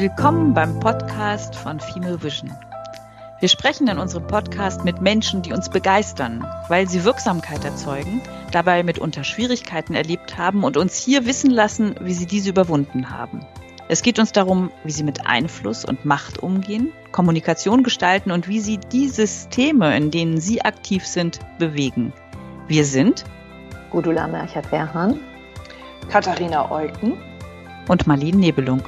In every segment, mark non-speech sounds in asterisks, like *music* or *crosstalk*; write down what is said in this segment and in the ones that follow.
Willkommen beim Podcast von Female Vision. Wir sprechen in unserem Podcast mit Menschen, die uns begeistern, weil sie Wirksamkeit erzeugen, dabei mitunter Schwierigkeiten erlebt haben und uns hier wissen lassen, wie sie diese überwunden haben. Es geht uns darum, wie sie mit Einfluss und Macht umgehen, Kommunikation gestalten und wie sie die Systeme, in denen sie aktiv sind, bewegen. Wir sind Gudula Merchert-Werhan, Katharina Eucken und Marlene Nebelung.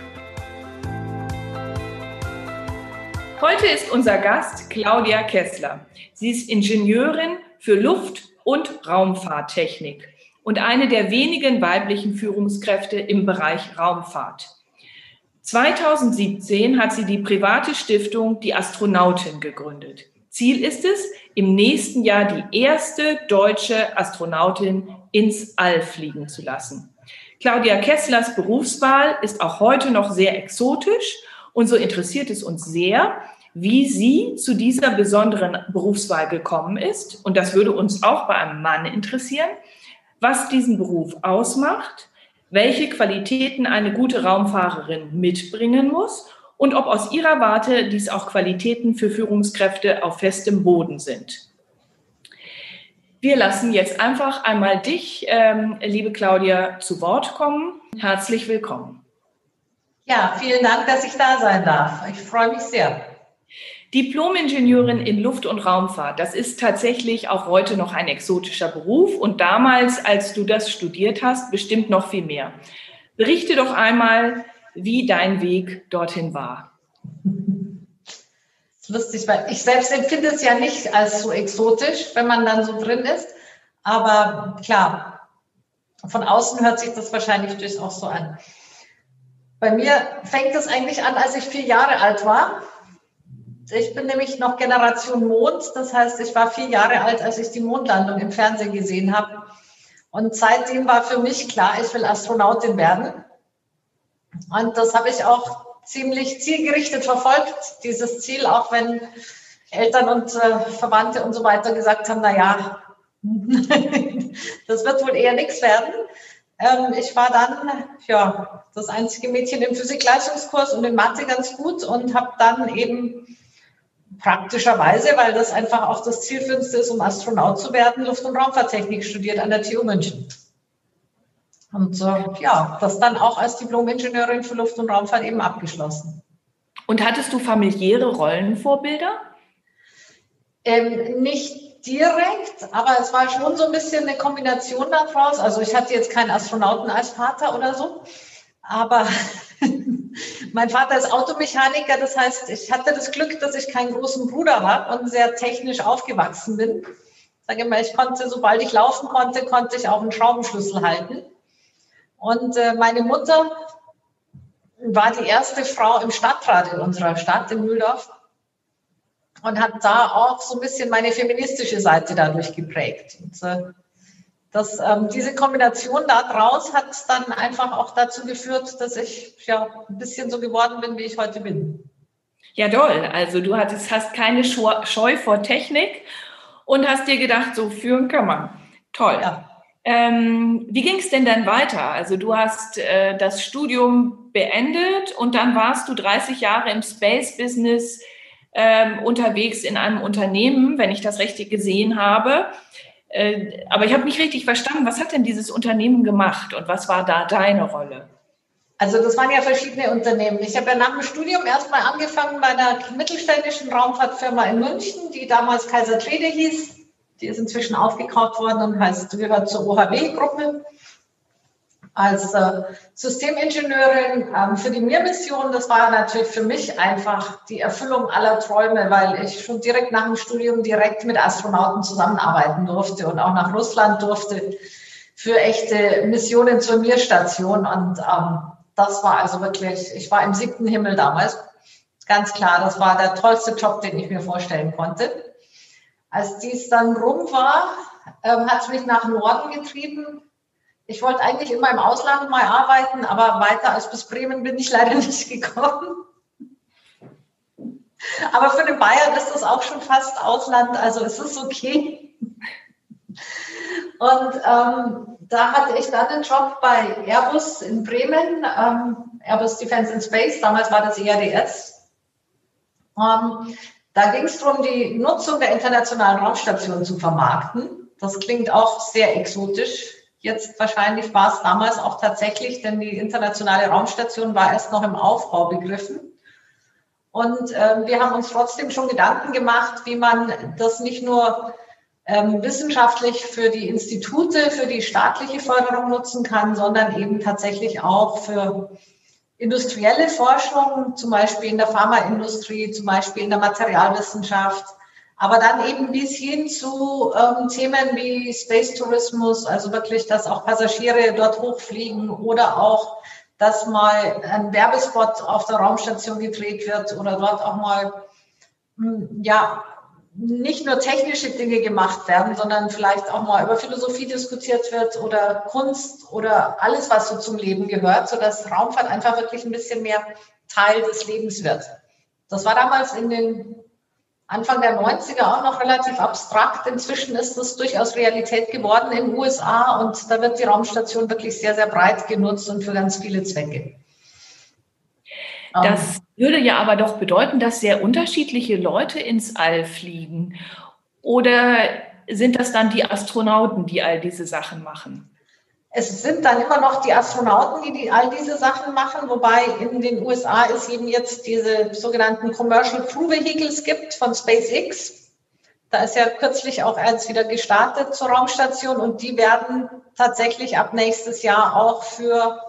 Heute ist unser Gast Claudia Kessler. Sie ist Ingenieurin für Luft- und Raumfahrttechnik und eine der wenigen weiblichen Führungskräfte im Bereich Raumfahrt. 2017 hat sie die private Stiftung Die Astronautin gegründet. Ziel ist es, im nächsten Jahr die erste deutsche Astronautin ins All fliegen zu lassen. Claudia Kesslers Berufswahl ist auch heute noch sehr exotisch und so interessiert es uns sehr, wie sie zu dieser besonderen Berufswahl gekommen ist. Und das würde uns auch bei einem Mann interessieren, was diesen Beruf ausmacht, welche Qualitäten eine gute Raumfahrerin mitbringen muss und ob aus ihrer Warte dies auch Qualitäten für Führungskräfte auf festem Boden sind. Wir lassen jetzt einfach einmal dich, ähm, liebe Claudia, zu Wort kommen. Herzlich willkommen. Ja, vielen Dank, dass ich da sein darf. Ich freue mich sehr. Diplom-Ingenieurin in Luft- und Raumfahrt, das ist tatsächlich auch heute noch ein exotischer Beruf und damals, als du das studiert hast, bestimmt noch viel mehr. Berichte doch einmal, wie dein Weg dorthin war. Das ist lustig, weil ich selbst empfinde es ja nicht als so exotisch, wenn man dann so drin ist. Aber klar, von außen hört sich das wahrscheinlich durchaus so an. Bei mir fängt es eigentlich an, als ich vier Jahre alt war. Ich bin nämlich noch Generation Mond. Das heißt, ich war vier Jahre alt, als ich die Mondlandung im Fernsehen gesehen habe. Und seitdem war für mich klar, ich will Astronautin werden. Und das habe ich auch ziemlich zielgerichtet verfolgt, dieses Ziel, auch wenn Eltern und äh, Verwandte und so weiter gesagt haben, na ja, *laughs* das wird wohl eher nichts werden. Ähm, ich war dann ja das einzige Mädchen im Physik-Leistungskurs und in Mathe ganz gut und habe dann eben praktischerweise, weil das einfach auch das Zielführendste ist, um Astronaut zu werden, Luft- und Raumfahrttechnik studiert an der TU München. Und äh, ja, das dann auch als Diplom-Ingenieurin für Luft- und Raumfahrt eben abgeschlossen. Und hattest du familiäre Rollenvorbilder? Ähm, nicht direkt, aber es war schon so ein bisschen eine Kombination daraus. Also ich hatte jetzt keinen Astronauten als Vater oder so, aber *laughs* mein Vater ist Automechaniker, das heißt, ich hatte das Glück, dass ich keinen großen Bruder habe und sehr technisch aufgewachsen bin. Sage immer, ich konnte, sobald ich laufen konnte, konnte ich auch einen Schraubenschlüssel halten. Und äh, meine Mutter war die erste Frau im Stadtrat in unserer Stadt, in Mühldorf, und hat da auch so ein bisschen meine feministische Seite dadurch geprägt. Und, äh, das, ähm, diese Kombination daraus hat dann einfach auch dazu geführt, dass ich ja ein bisschen so geworden bin, wie ich heute bin. Ja, toll. Also du hattest, hast keine Scheu vor Technik und hast dir gedacht, so führen kann man. Toll. Ja. Ähm, wie ging es denn dann weiter? Also du hast äh, das Studium beendet und dann warst du 30 Jahre im Space-Business ähm, unterwegs in einem Unternehmen, wenn ich das richtig gesehen habe. Äh, aber ich habe nicht richtig verstanden, was hat denn dieses Unternehmen gemacht und was war da deine Rolle? Also das waren ja verschiedene Unternehmen. Ich habe ja nach dem Studium erstmal angefangen bei einer mittelständischen Raumfahrtfirma in München, die damals Kaiser Trede hieß. Die ist inzwischen aufgekauft worden und heißt, gehört zur OHW-Gruppe als äh, Systemingenieurin ähm, für die Mir-Mission. Das war natürlich für mich einfach die Erfüllung aller Träume, weil ich schon direkt nach dem Studium direkt mit Astronauten zusammenarbeiten durfte und auch nach Russland durfte für echte Missionen zur Mir-Station. Und ähm, das war also wirklich, ich war im siebten Himmel damals. Ganz klar, das war der tollste Job, den ich mir vorstellen konnte. Als dies dann rum war, ähm, hat es mich nach Norden getrieben ich wollte eigentlich immer im Ausland mal arbeiten, aber weiter als bis Bremen bin ich leider *laughs* nicht gekommen. Aber für den Bayern ist das auch schon fast Ausland, also es ist okay. Und ähm, da hatte ich dann einen Job bei Airbus in Bremen ähm, Airbus Defense and Space, damals war das ERDS. Ähm, da ging es darum, die Nutzung der internationalen Raumstation zu vermarkten. Das klingt auch sehr exotisch. Jetzt wahrscheinlich war es damals auch tatsächlich, denn die internationale Raumstation war erst noch im Aufbau begriffen. Und äh, wir haben uns trotzdem schon Gedanken gemacht, wie man das nicht nur ähm, wissenschaftlich für die Institute, für die staatliche Förderung nutzen kann, sondern eben tatsächlich auch für industrielle Forschung, zum Beispiel in der Pharmaindustrie, zum Beispiel in der Materialwissenschaft, aber dann eben bis hin zu ähm, Themen wie Space Tourismus, also wirklich, dass auch Passagiere dort hochfliegen oder auch, dass mal ein Werbespot auf der Raumstation gedreht wird oder dort auch mal hm, ja, nicht nur technische Dinge gemacht werden, sondern vielleicht auch mal über Philosophie diskutiert wird oder Kunst oder alles, was so zum Leben gehört, sodass Raumfahrt einfach wirklich ein bisschen mehr Teil des Lebens wird. Das war damals in den Anfang der 90er auch noch relativ abstrakt. Inzwischen ist das durchaus Realität geworden in den USA und da wird die Raumstation wirklich sehr, sehr breit genutzt und für ganz viele Zwecke. Das würde ja aber doch bedeuten, dass sehr unterschiedliche Leute ins All fliegen. Oder sind das dann die Astronauten, die all diese Sachen machen? Es sind dann immer noch die Astronauten, die, die all diese Sachen machen, wobei in den USA es eben jetzt diese sogenannten Commercial Crew Vehicles gibt von SpaceX. Da ist ja kürzlich auch eins wieder gestartet zur Raumstation und die werden tatsächlich ab nächstes Jahr auch für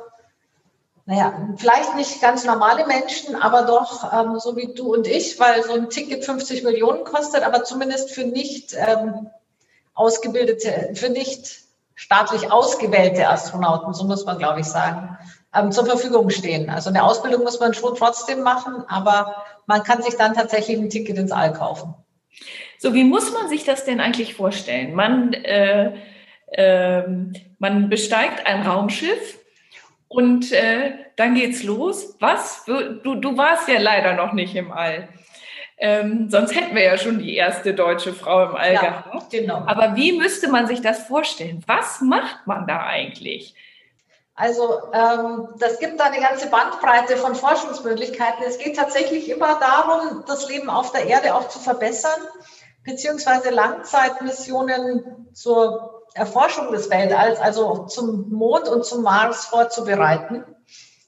naja, vielleicht nicht ganz normale Menschen, aber doch ähm, so wie du und ich, weil so ein Ticket 50 Millionen kostet, aber zumindest für nicht ähm, ausgebildete, für nicht staatlich ausgewählte Astronauten, so muss man, glaube ich, sagen, ähm, zur Verfügung stehen. Also eine Ausbildung muss man schon trotzdem machen, aber man kann sich dann tatsächlich ein Ticket ins All kaufen. So, wie muss man sich das denn eigentlich vorstellen? Man, äh, äh, man besteigt ein Raumschiff und äh, dann geht's los. Was? Du, du warst ja leider noch nicht im All. Ähm, sonst hätten wir ja schon die erste deutsche Frau im All ja, gehabt. Genau. Aber wie müsste man sich das vorstellen? Was macht man da eigentlich? Also ähm, das gibt da eine ganze Bandbreite von Forschungsmöglichkeiten. Es geht tatsächlich immer darum, das Leben auf der Erde auch zu verbessern, beziehungsweise Langzeitmissionen zur Erforschung des Weltalls, also zum Mond und zum Mars vorzubereiten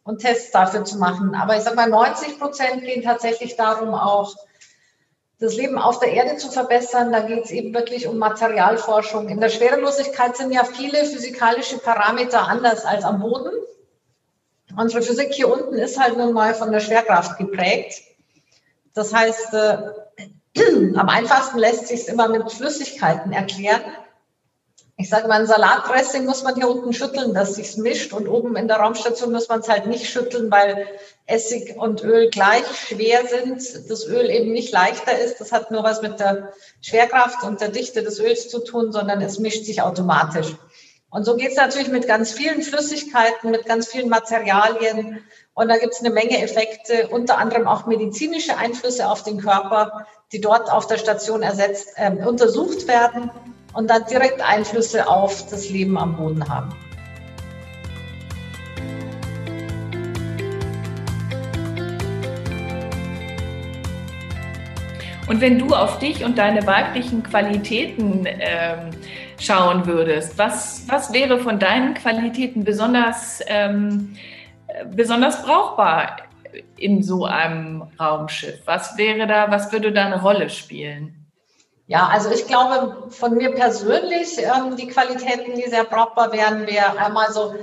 und Tests dafür zu machen. Aber ich sage mal, 90 Prozent gehen tatsächlich darum, auch das Leben auf der Erde zu verbessern. Da geht es eben wirklich um Materialforschung. In der Schwerelosigkeit sind ja viele physikalische Parameter anders als am Boden. Unsere Physik hier unten ist halt nun mal von der Schwerkraft geprägt. Das heißt, äh, *clears throat* am einfachsten lässt sich es immer mit Flüssigkeiten erklären ich sage mal, ein Salatdressing muss man hier unten schütteln, dass sich's mischt und oben in der Raumstation muss man es halt nicht schütteln, weil Essig und Öl gleich schwer sind, das Öl eben nicht leichter ist. Das hat nur was mit der Schwerkraft und der Dichte des Öls zu tun, sondern es mischt sich automatisch. Und so geht es natürlich mit ganz vielen Flüssigkeiten, mit ganz vielen Materialien. Und da gibt es eine Menge Effekte, unter anderem auch medizinische Einflüsse auf den Körper, die dort auf der Station ersetzt, äh, untersucht werden und dann direkt Einflüsse auf das Leben am Boden haben. Und wenn du auf dich und deine weiblichen Qualitäten ähm, schauen würdest, was, was wäre von deinen Qualitäten besonders, ähm, besonders brauchbar in so einem Raumschiff? Was wäre da, was würde da eine Rolle spielen? Ja, also ich glaube von mir persönlich, ähm, die Qualitäten, die sehr brauchbar wären, wäre einmal so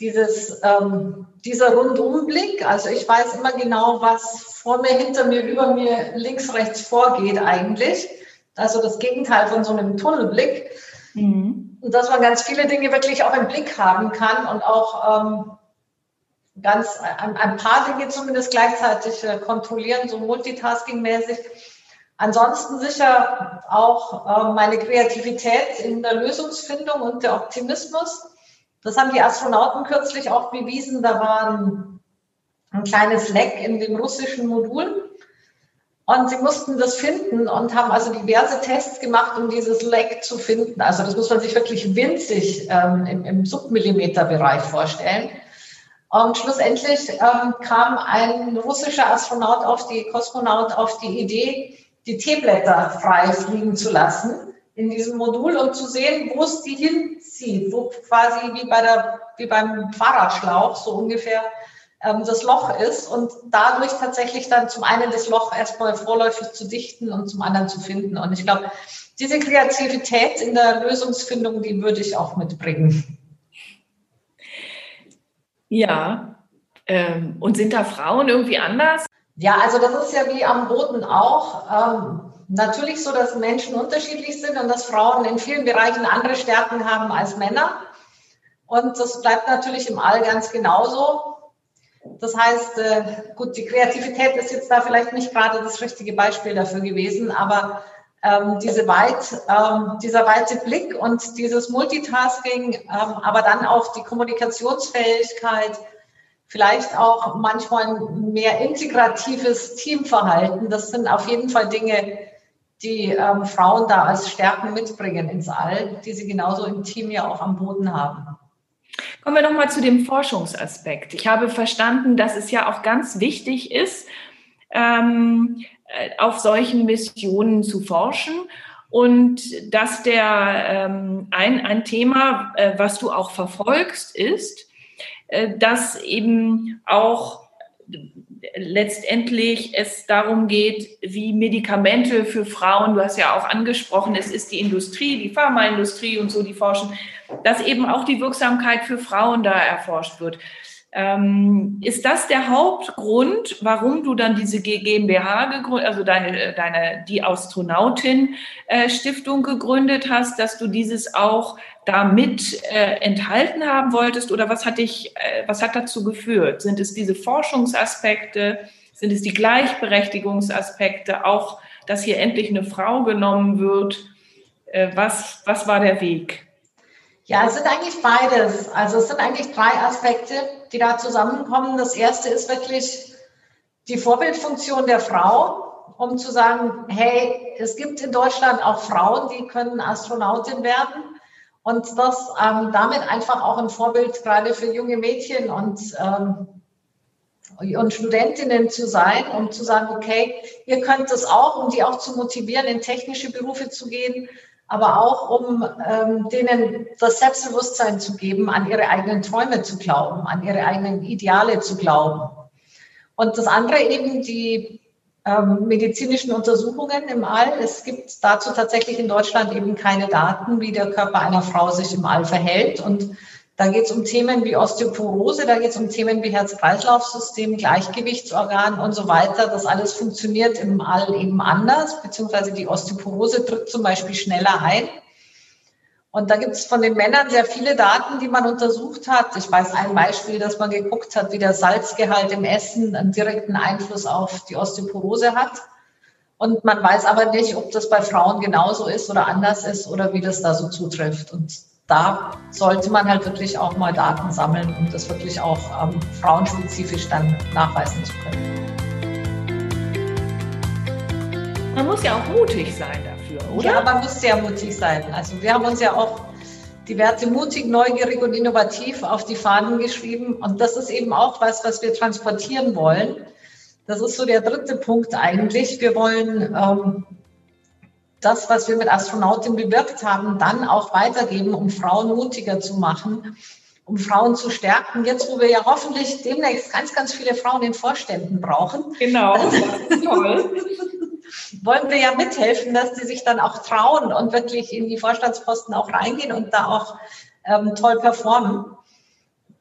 dieses, ähm, dieser Rundumblick. Also ich weiß immer genau, was vor mir, hinter mir, über mir, links, rechts vorgeht eigentlich. Also das Gegenteil von so einem Tunnelblick. Mhm. Und dass man ganz viele Dinge wirklich auch im Blick haben kann und auch ähm, ganz ein, ein, paar Dinge zumindest gleichzeitig äh, kontrollieren, so multitasking-mäßig. Ansonsten sicher auch äh, meine Kreativität in der Lösungsfindung und der Optimismus. Das haben die Astronauten kürzlich auch bewiesen. Da war ein, ein kleines Leck in dem russischen Modul. Und sie mussten das finden und haben also diverse Tests gemacht, um dieses Leck zu finden. Also das muss man sich wirklich winzig ähm, im, im Submillimeterbereich vorstellen. Und schlussendlich ähm, kam ein russischer Astronaut auf die, Kosmonaut auf die Idee, die Teeblätter frei fliegen zu lassen in diesem Modul und zu sehen, wo es die hinzieht, wo quasi wie, bei der, wie beim Fahrradschlauch so ungefähr ähm, das Loch ist und dadurch tatsächlich dann zum einen das Loch erstmal vorläufig zu dichten und zum anderen zu finden. Und ich glaube, diese Kreativität in der Lösungsfindung, die würde ich auch mitbringen. Ja, ähm, und sind da Frauen irgendwie anders? Ja, also das ist ja wie am Boden auch. Ähm, natürlich so, dass Menschen unterschiedlich sind und dass Frauen in vielen Bereichen andere Stärken haben als Männer. Und das bleibt natürlich im All ganz genauso. Das heißt, äh, gut, die Kreativität ist jetzt da vielleicht nicht gerade das richtige Beispiel dafür gewesen, aber ähm, diese weit, ähm, dieser weite Blick und dieses Multitasking, ähm, aber dann auch die Kommunikationsfähigkeit, vielleicht auch manchmal mehr integratives Teamverhalten, das sind auf jeden Fall Dinge, die ähm, Frauen da als Stärken mitbringen ins All, die sie genauso im Team ja auch am Boden haben. Kommen wir nochmal zu dem Forschungsaspekt. Ich habe verstanden, dass es ja auch ganz wichtig ist, ähm, äh, auf solchen Missionen zu forschen und dass der ähm, ein, ein Thema, äh, was du auch verfolgst, ist, äh, dass eben auch letztendlich es darum geht, wie Medikamente für Frauen, du hast ja auch angesprochen, es ist die Industrie, die Pharmaindustrie und so, die forschen, dass eben auch die Wirksamkeit für Frauen da erforscht wird. Ähm, ist das der Hauptgrund, warum du dann diese GmbH gegründet, also deine, deine die Astronautin äh, Stiftung gegründet hast, dass du dieses auch damit äh, enthalten haben wolltest oder was hat dich, äh, was hat dazu geführt? Sind es diese Forschungsaspekte? Sind es die Gleichberechtigungsaspekte? Auch, dass hier endlich eine Frau genommen wird? Äh, was, was war der Weg? Ja, es sind eigentlich beides. Also es sind eigentlich drei Aspekte, die da zusammenkommen. Das erste ist wirklich die Vorbildfunktion der Frau, um zu sagen, hey, es gibt in Deutschland auch Frauen, die können Astronautin werden und das ähm, damit einfach auch ein Vorbild gerade für junge Mädchen und, ähm, und Studentinnen zu sein, um zu sagen, okay, ihr könnt das auch, um die auch zu motivieren, in technische Berufe zu gehen, aber auch um ähm, denen das Selbstbewusstsein zu geben, an ihre eigenen Träume zu glauben, an ihre eigenen Ideale zu glauben. Und das andere eben die ähm, medizinischen Untersuchungen im All. Es gibt dazu tatsächlich in Deutschland eben keine Daten, wie der Körper einer Frau sich im All verhält. Und da geht es um Themen wie Osteoporose, da geht es um Themen wie Herz-Kreislauf-System, Gleichgewichtsorgan und so weiter. Das alles funktioniert im All eben anders, beziehungsweise die Osteoporose tritt zum Beispiel schneller ein. Und da gibt es von den Männern sehr viele Daten, die man untersucht hat. Ich weiß ein Beispiel, dass man geguckt hat, wie der Salzgehalt im Essen einen direkten Einfluss auf die Osteoporose hat. Und man weiß aber nicht, ob das bei Frauen genauso ist oder anders ist oder wie das da so zutrifft. Und da sollte man halt wirklich auch mal Daten sammeln, um das wirklich auch ähm, frauenspezifisch dann nachweisen zu können. Man muss ja auch mutig sein da oder? Ja, man muss sehr mutig sein. Also wir haben uns ja auch die Werte mutig, neugierig und innovativ auf die Fahnen geschrieben. Und das ist eben auch was, was wir transportieren wollen. Das ist so der dritte Punkt eigentlich. Wir wollen ähm, das, was wir mit Astronautin bewirkt haben, dann auch weitergeben, um Frauen mutiger zu machen, um Frauen zu stärken. Jetzt, wo wir ja hoffentlich demnächst ganz, ganz viele Frauen in Vorständen brauchen. Genau, *laughs* das ist toll. wollen wir ja mithelfen, dass die sich dann auch trauen und wirklich in die Vorstandsposten auch reingehen und da auch ähm, toll performen.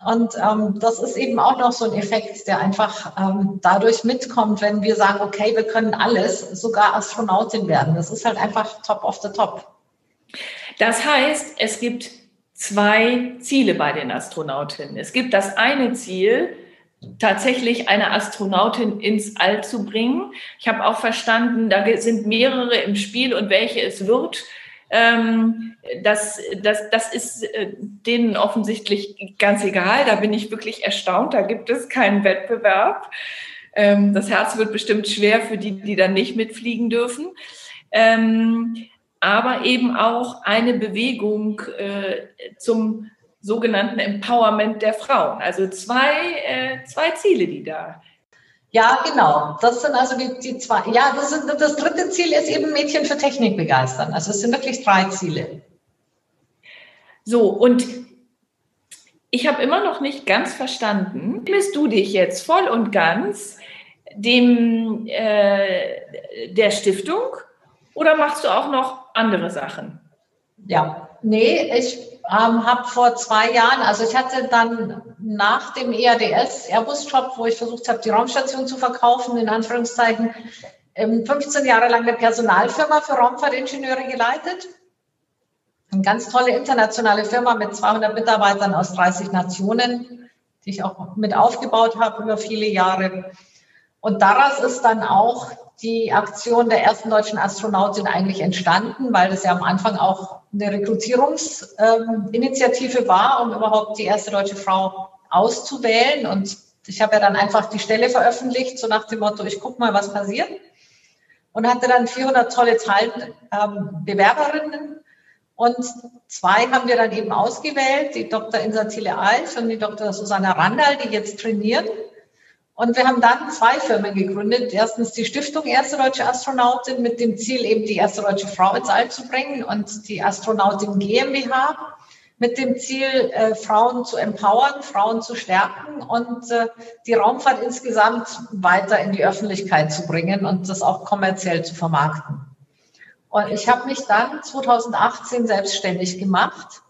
Und ähm, das ist eben auch noch so ein Effekt, der einfach ähm, dadurch mitkommt, wenn wir sagen, okay, wir können alles, sogar Astronautin werden. Das ist halt einfach top of the top. Das heißt, es gibt zwei Ziele bei den Astronautinnen. Es gibt das eine Ziel, tatsächlich eine Astronautin ins All zu bringen. Ich habe auch verstanden, da sind mehrere im Spiel und welche es wird. Ähm, das, das, das ist äh, denen offensichtlich ganz egal. Da bin ich wirklich erstaunt. Da gibt es keinen Wettbewerb. Ähm, das Herz wird bestimmt schwer für die, die dann nicht mitfliegen dürfen. Ähm, aber eben auch eine Bewegung äh, zum sogenannten Empowerment der Frauen. Also zwei, äh, zwei Ziele, die da. Ja, genau. Das sind also die, die zwei. Ja, das, sind, das dritte Ziel ist eben Mädchen für Technik begeistern. Also es sind wirklich drei Ziele. So, und ich habe immer noch nicht ganz verstanden, bist du dich jetzt voll und ganz dem äh, der Stiftung oder machst du auch noch andere Sachen? Ja, nee, ich ähm, habe vor zwei Jahren, also ich hatte dann nach dem EADS Airbus-Job, wo ich versucht habe, die Raumstation zu verkaufen, in Anführungszeichen, 15 ähm, Jahre lang eine Personalfirma für Raumfahrtingenieure geleitet. Eine ganz tolle internationale Firma mit 200 Mitarbeitern aus 30 Nationen, die ich auch mit aufgebaut habe über viele Jahre. Und daraus ist dann auch die Aktion der ersten deutschen Astronautin eigentlich entstanden, weil das ja am Anfang auch eine Rekrutierungsinitiative ähm, war, um überhaupt die erste deutsche Frau auszuwählen. Und ich habe ja dann einfach die Stelle veröffentlicht, so nach dem Motto, ich gucke mal, was passiert. Und hatte dann 400 tolle Teil, ähm, Bewerberinnen. Und zwei haben wir dann eben ausgewählt, die Dr. Insa Thiele Alt und die Dr. Susanna Randall, die jetzt trainieren. Und wir haben dann zwei Firmen gegründet. Erstens die Stiftung Erste Deutsche Astronautin mit dem Ziel, eben die erste deutsche Frau ins All zu bringen und die Astronautin GmbH mit dem Ziel, äh, Frauen zu empowern, Frauen zu stärken und äh, die Raumfahrt insgesamt weiter in die Öffentlichkeit zu bringen und das auch kommerziell zu vermarkten. Und ich habe mich dann 2018 selbstständig gemacht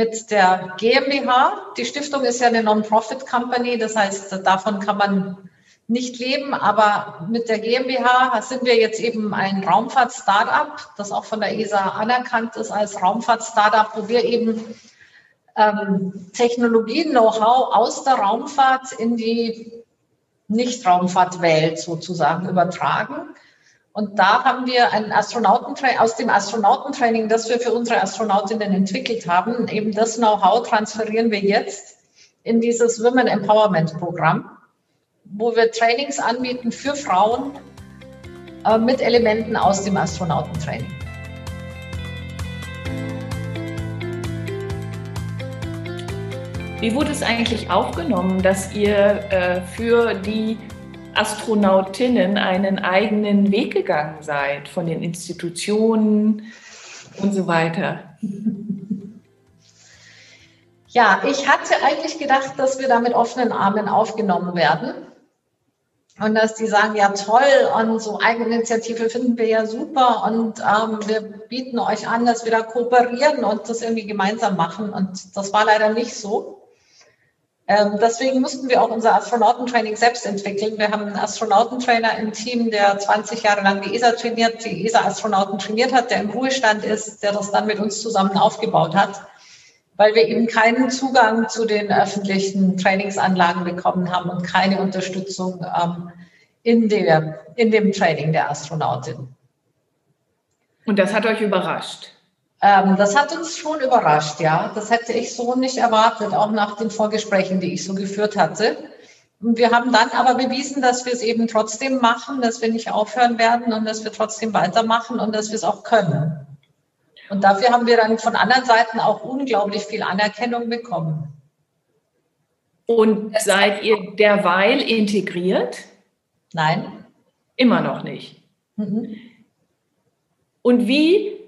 mit der GmbH. Die Stiftung ist ja eine Non-Profit-Company, das heißt, davon kann man nicht leben, aber mit der GmbH sind wir jetzt eben ein Raumfahrt-Startup, das auch von der ESA anerkannt ist als Raumfahrt-Startup, wo wir eben ähm, Technologien, Know-how aus der Raumfahrt in die Nicht-Raumfahrt-Welt sozusagen übertragen. Und da haben wir ein Astronautentraining, aus dem Astronautentraining, das wir für unsere Astronautinnen entwickelt haben, eben das Know-how transferieren wir jetzt in dieses Women Empowerment Programm, wo wir Trainings anbieten für Frauen äh, mit Elementen aus dem Astronautentraining. Wie wurde es eigentlich aufgenommen, dass ihr äh, für die Astronautinnen einen eigenen Weg gegangen seid von den Institutionen und so weiter? *laughs* Ja, ich hatte eigentlich gedacht, dass wir da mit offenen Armen aufgenommen werden. Und dass die sagen, ja toll, und so Eigeninitiative finden wir ja super und ähm, wir bieten euch an, dass wir da kooperieren und das irgendwie gemeinsam machen. Und das war leider nicht so. Ähm, deswegen mussten wir auch unser Astronautentraining selbst entwickeln. Wir haben einen Astronautentrainer im Team, der 20 Jahre lang die ESA trainiert, die ESA-Astronauten trainiert hat, der im Ruhestand ist, der das dann mit uns zusammen aufgebaut hat, weil wir eben keinen Zugang zu den öffentlichen Trainingsanlagen bekommen haben und keine Unterstützung ähm, in, der, in dem Training der Astronautin. Und das hat euch überrascht? Ähm, das hat uns schon überrascht, ja. Das hätte ich so nicht erwartet, auch nach den Vorgesprächen, die ich so geführt hatte. Und wir haben dann aber bewiesen, dass wir es eben trotzdem machen, dass wir nicht aufhören werden und dass wir trotzdem weitermachen und dass wir es auch können. Und dafür haben wir dann von anderen Seiten auch unglaublich viel Anerkennung bekommen. Und seid ihr derweil integriert? Nein. Immer noch nicht. Mhm. Und wie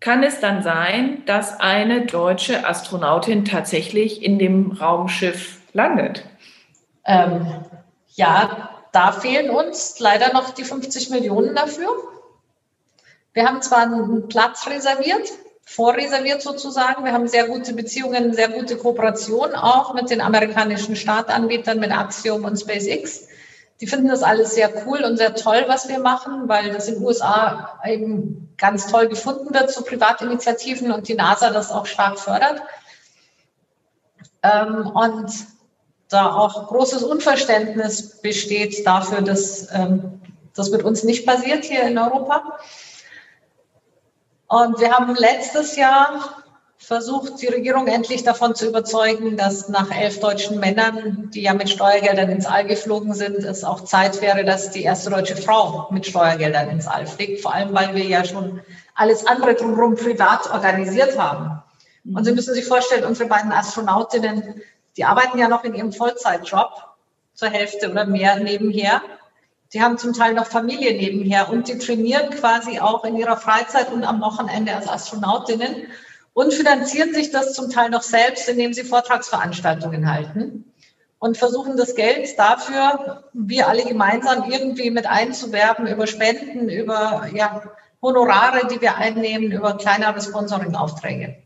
kann es dann sein, dass eine deutsche Astronautin tatsächlich in dem Raumschiff landet? Ähm, ja, da fehlen uns leider noch die 50 Millionen dafür. Wir haben zwar einen Platz reserviert, vorreserviert sozusagen. Wir haben sehr gute Beziehungen, sehr gute Kooperation auch mit den amerikanischen Startanbietern, mit Axiom und SpaceX. Die finden das alles sehr cool und sehr toll, was wir machen, weil das in den USA eben ganz toll gefunden wird zu Privatinitiativen und die NASA das auch stark fördert. Ähm, und da auch großes Unverständnis besteht dafür, dass ähm, das mit uns nicht passiert hier in Europa. Und wir haben letztes Jahr versucht die Regierung endlich davon zu überzeugen, dass nach elf deutschen Männern, die ja mit Steuergeldern ins All geflogen sind, es auch Zeit wäre, dass die erste deutsche Frau mit Steuergeldern ins All fliegt. Vor allem, weil wir ja schon alles andere drumherum privat organisiert haben. Und Sie müssen sich vorstellen, unsere beiden Astronautinnen, die arbeiten ja noch in ihrem Vollzeitjob zur Hälfte oder mehr nebenher. Die haben zum Teil noch Familie nebenher und die trainieren quasi auch in ihrer Freizeit und am Wochenende als Astronautinnen und finanzieren sich das zum Teil noch selbst, indem sie Vortragsveranstaltungen halten und versuchen das Geld dafür, wir alle gemeinsam irgendwie mit einzuwerben über Spenden, über ja, Honorare, die wir einnehmen, über kleinere Sponsoring-Aufträge.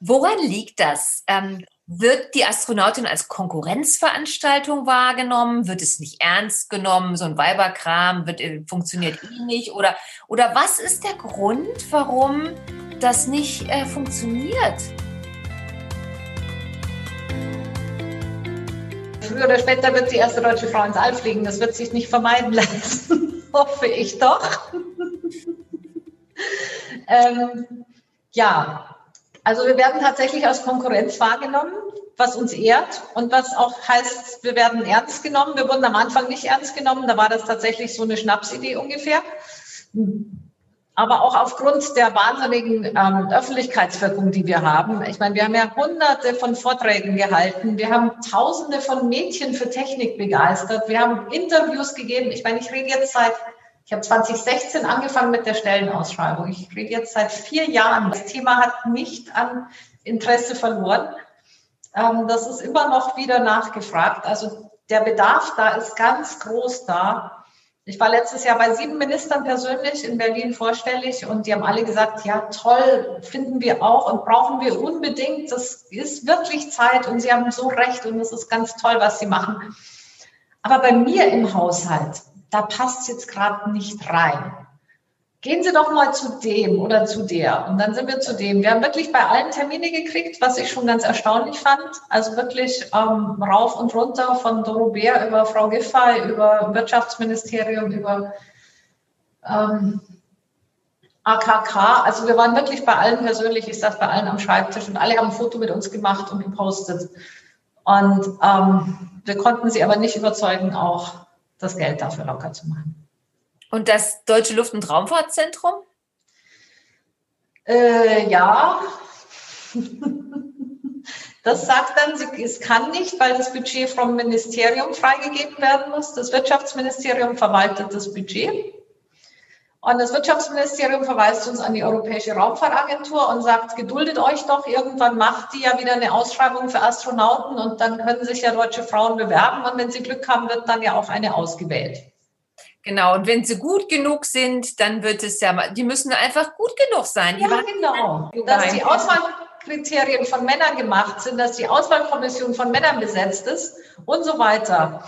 Woran liegt das? Ähm, wird die Astronautin als Konkurrenzveranstaltung wahrgenommen? Wird es nicht ernst genommen? So ein Weiberkram wird, äh, funktioniert eh nicht? Oder, oder was ist der Grund, warum das nicht äh, funktioniert? Früher oder später wird die erste deutsche Frau ins All fliegen. Das wird sich nicht vermeiden lassen. *laughs* Hoffe ich doch. *laughs* ähm, ja, also wir werden tatsächlich als Konkurrenz wahrgenommen, was uns ehrt und was auch heißt, wir werden ernst genommen. Wir wurden am Anfang nicht ernst genommen, da war das tatsächlich so eine Schnapsidee ungefähr. Aber auch aufgrund der wahnsinnigen ähm, Öffentlichkeitswirkung, die wir haben. Ich meine, wir haben ja hunderte von Vorträgen gehalten. Wir haben tausende von Mädchen für Technik begeistert. Wir haben Interviews gegeben. Ich meine, ich rede jetzt seit ich habe 2016 angefangen mit der Stellenausschreibung. Ich rede jetzt seit vier Jahren. Das Thema hat nicht an Interesse verloren. Ähm, das ist immer noch wieder nachgefragt. Also der Bedarf da ist ganz groß da. Ich war letztes Jahr bei sieben Ministern persönlich in Berlin vorstellig und die haben alle gesagt, ja toll, finden wir auch und brauchen wir unbedingt. Das ist wirklich Zeit und sie haben so recht und es ist ganz toll, was sie machen. Aber bei mir im Haushalt, da passt es jetzt gerade nicht rein. Gehen Sie doch mal zu dem oder zu der. Und dann sind wir zu dem. Wir haben wirklich bei allen Termine gekriegt, was ich schon ganz erstaunlich fand. Also wirklich ähm, rauf und runter von Doro Bär über Frau Giffey, über Wirtschaftsministerium, über ähm, AKK. Also wir waren wirklich bei allen persönlich. Ich saß bei allen am Schreibtisch und alle haben ein Foto mit uns gemacht und gepostet. Und ähm, wir konnten sie aber nicht überzeugen, auch das Geld dafür locker zu machen. Und das Deutsche Luft- und Raumfahrtzentrum? Äh, ja. Das sagt dann, es kann nicht, weil das Budget vom Ministerium freigegeben werden muss. Das Wirtschaftsministerium verwaltet das Budget. Und das Wirtschaftsministerium verweist uns an die Europäische Raumfahrtagentur und sagt, geduldet euch doch, irgendwann macht die ja wieder eine Ausschreibung für Astronauten und dann können sich ja deutsche Frauen bewerben und wenn sie Glück haben, wird dann ja auch eine ausgewählt. Genau, und wenn sie gut genug sind, dann wird es ja, die müssen einfach gut genug sein. Die ja, genau. Dass die Auswahlkriterien von Männern gemacht sind, dass die Auswahlkommission von Männern besetzt ist und so weiter.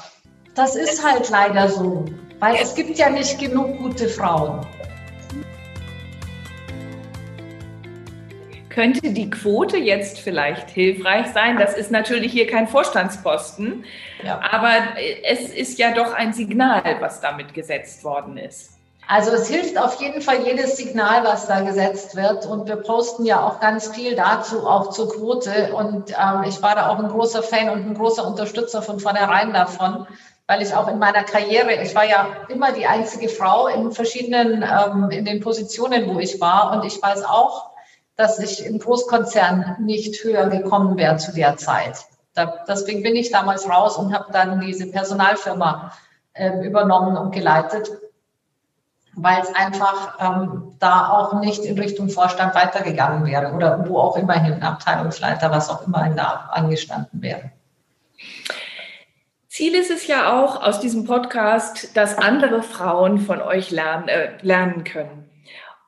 Das ist halt leider so. Weil es gibt ja nicht genug gute Frauen. Könnte die Quote jetzt vielleicht hilfreich sein? Das ist natürlich hier kein Vorstandsposten, ja. aber es ist ja doch ein Signal, was damit gesetzt worden ist. Also es hilft auf jeden Fall jedes Signal, was da gesetzt wird. Und wir posten ja auch ganz viel dazu, auch zur Quote. Und ähm, ich war da auch ein großer Fan und ein großer Unterstützer von vornherein davon weil ich auch in meiner Karriere, ich war ja immer die einzige Frau in verschiedenen, ähm, in den Positionen, wo ich war. Und ich weiß auch, dass ich im Großkonzern nicht höher gekommen wäre zu der Zeit. Da, deswegen bin ich damals raus und habe dann diese Personalfirma äh, übernommen und geleitet, weil es einfach ähm, da auch nicht in Richtung Vorstand weitergegangen wäre oder wo auch immerhin Abteilungsleiter, was auch immer da angestanden wäre. Ziel ist es ja auch aus diesem Podcast, dass andere Frauen von euch lernen, äh, lernen können.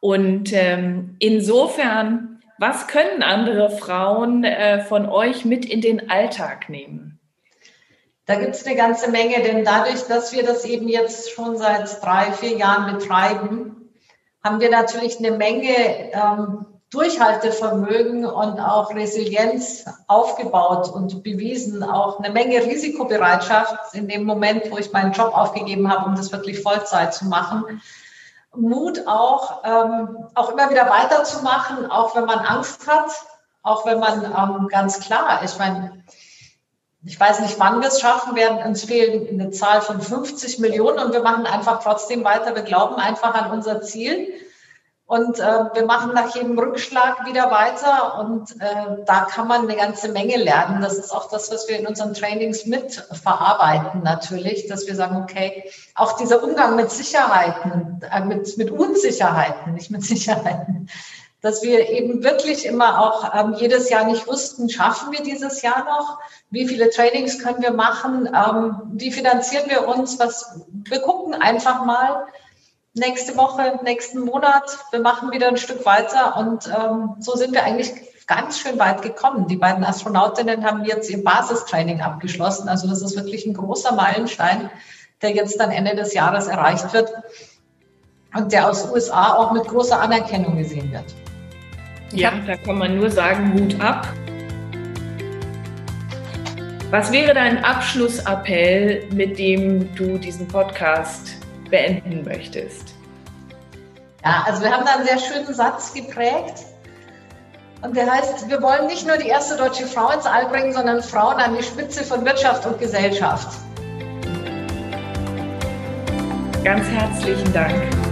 Und ähm, insofern, was können andere Frauen äh, von euch mit in den Alltag nehmen? Da gibt es eine ganze Menge, denn dadurch, dass wir das eben jetzt schon seit drei, vier Jahren betreiben, haben wir natürlich eine Menge ähm, Durchhaltevermögen und auch Resilienz aufgebaut und bewiesen, auch eine Menge Risikobereitschaft in dem Moment, wo ich meinen Job aufgegeben habe, um das wirklich Vollzeit zu machen. Mut auch, ähm, auch immer wieder weiterzumachen, auch wenn man Angst hat, auch wenn man ähm, ganz klar, ich meine, ich weiß nicht, wann wir es schaffen werden. Uns fehlen eine Zahl von 50 Millionen und wir machen einfach trotzdem weiter. Wir glauben einfach an unser Ziel Und äh, wir machen nach jedem Rückschlag wieder weiter und äh, da kann man eine ganze Menge lernen. Das ist auch das, was wir in unseren Trainings mitverarbeiten natürlich, dass wir sagen, okay, auch dieser Umgang mit Sicherheiten, äh, mit, mit Unsicherheiten, nicht mit *laughs* Sicherheiten, dass wir eben wirklich immer auch ähm, jedes Jahr nicht wussten, schaffen wir dieses Jahr noch? Wie viele Trainings können wir machen? Ähm, wie finanzieren wir uns? Was, wir gucken einfach mal nächste Woche, nächsten Monat. Wir machen wieder ein Stück weiter und ähm, so sind wir eigentlich ganz schön weit gekommen. Die beiden Astronautinnen haben jetzt ihr Basistraining abgeschlossen. Also das ist wirklich ein großer Meilenstein, der jetzt dann Ende des Jahres erreicht wird und der aus USA auch mit großer Anerkennung gesehen wird. Ja, da kann man nur sagen, Mut ab. Was wäre dein Abschlussappell, mit dem du diesen Podcast beenden möchtest? Ja, also wir haben da einen sehr schönen Satz geprägt. Und der heißt, wir wollen nicht nur die erste deutsche Frau ins All bringen, sondern Frauen an die Spitze von Wirtschaft und Gesellschaft. Ganz herzlichen Dank.